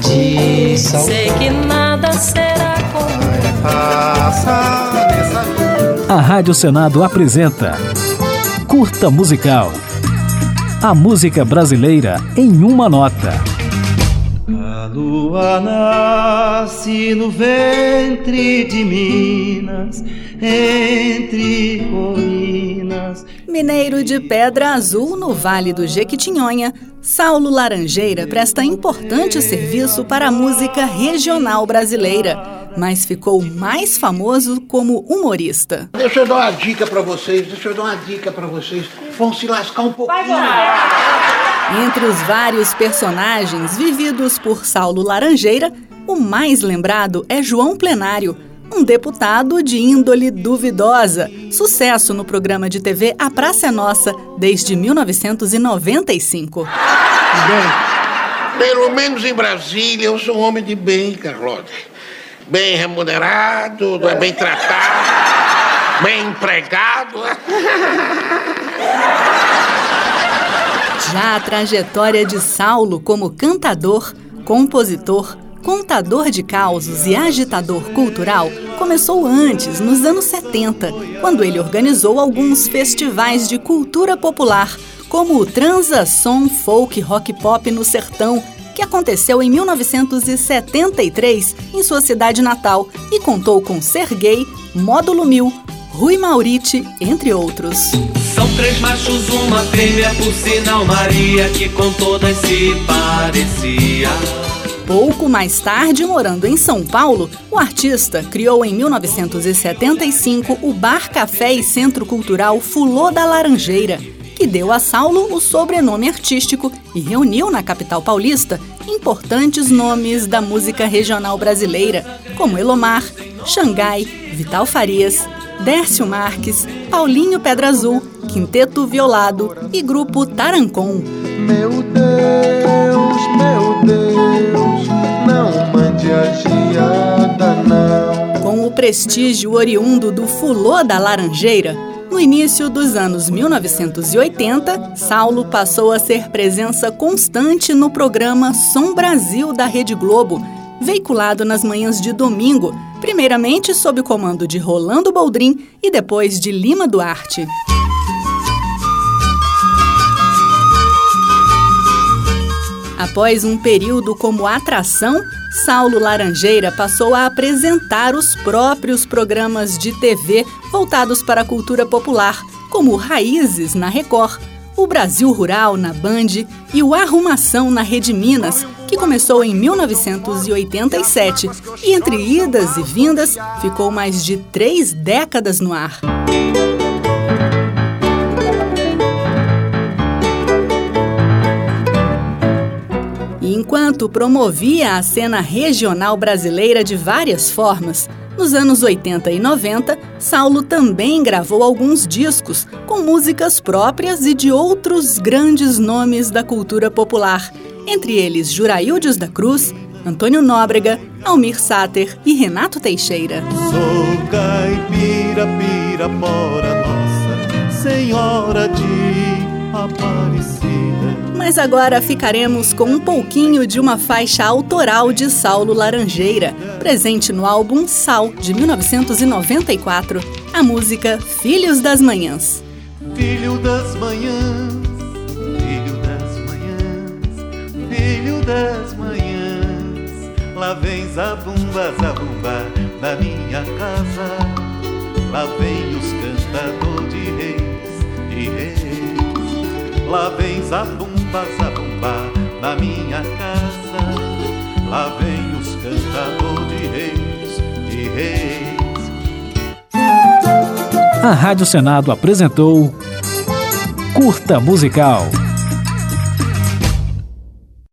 tradição. Sei que nada será como Passa nessa vida. A Rádio Senado apresenta Curta Musical. A música brasileira em uma nota. A lua nasce no ventre de Minas, entre colinas. Mineiro de Pedra Azul, no Vale do Jequitinhonha, Saulo Laranjeira presta importante serviço para a música regional brasileira, mas ficou mais famoso como humorista. Deixa eu dar uma dica pra vocês, deixa eu dar uma dica pra vocês. Vão se lascar um pouquinho. Entre os vários personagens vividos por Saulo Laranjeira, o mais lembrado é João Plenário, um deputado de índole duvidosa, sucesso no programa de TV A Praça é Nossa desde 1995. Bem, pelo menos em Brasília eu sou um homem de bem, Carlota. Bem remunerado, bem tratado, bem empregado. Já a trajetória de Saulo como cantador, compositor, contador de causos e agitador cultural começou antes, nos anos 70, quando ele organizou alguns festivais de cultura popular, como o Transa Som Folk Rock Pop no Sertão, que aconteceu em 1973 em sua cidade natal e contou com Serguei, Módulo Mil, Rui Mauriti, entre outros. São três machos, uma fêmea, por sinal Maria, que com todas se parecia. Pouco mais tarde, morando em São Paulo, o artista criou em 1975 o Bar Café e Centro Cultural Fulô da Laranjeira, que deu a Saulo o sobrenome artístico e reuniu na capital paulista importantes nomes da música regional brasileira, como Elomar, Xangai, Vital Farias, Dércio Marques, Paulinho Pedra Azul, Quinteto Violado e Grupo Tarancon. Meu Deus, não. Com o prestígio oriundo do Fulô da Laranjeira, no início dos anos 1980, Saulo passou a ser presença constante no programa Som Brasil da Rede Globo, veiculado nas manhãs de domingo, primeiramente sob o comando de Rolando Boldrin e depois de Lima Duarte. Após um período como atração, Saulo Laranjeira passou a apresentar os próprios programas de TV voltados para a cultura popular, como Raízes na Record, o Brasil Rural na Band e o Arrumação na Rede Minas, que começou em 1987 e, entre idas e vindas, ficou mais de três décadas no ar. Enquanto promovia a cena regional brasileira de várias formas, nos anos 80 e 90, Saulo também gravou alguns discos com músicas próprias e de outros grandes nomes da cultura popular, entre eles Juraildes da Cruz, Antônio Nóbrega, Almir Sater e Renato Teixeira. Sou caipira, nossa, Senhora de. Mas agora ficaremos com um pouquinho de uma faixa autoral de Saulo Laranjeira, presente no álbum Sal, de 1994, a música Filhos das Manhãs. Filho das manhãs, filho das manhãs, filho das manhãs, lá vem zabumba, zabumba da minha casa, lá vem os cantador lá vem zabumba, zabumba na minha casa, lá vem os cantador de reis, de reis. A Rádio Senado apresentou Curta Musical.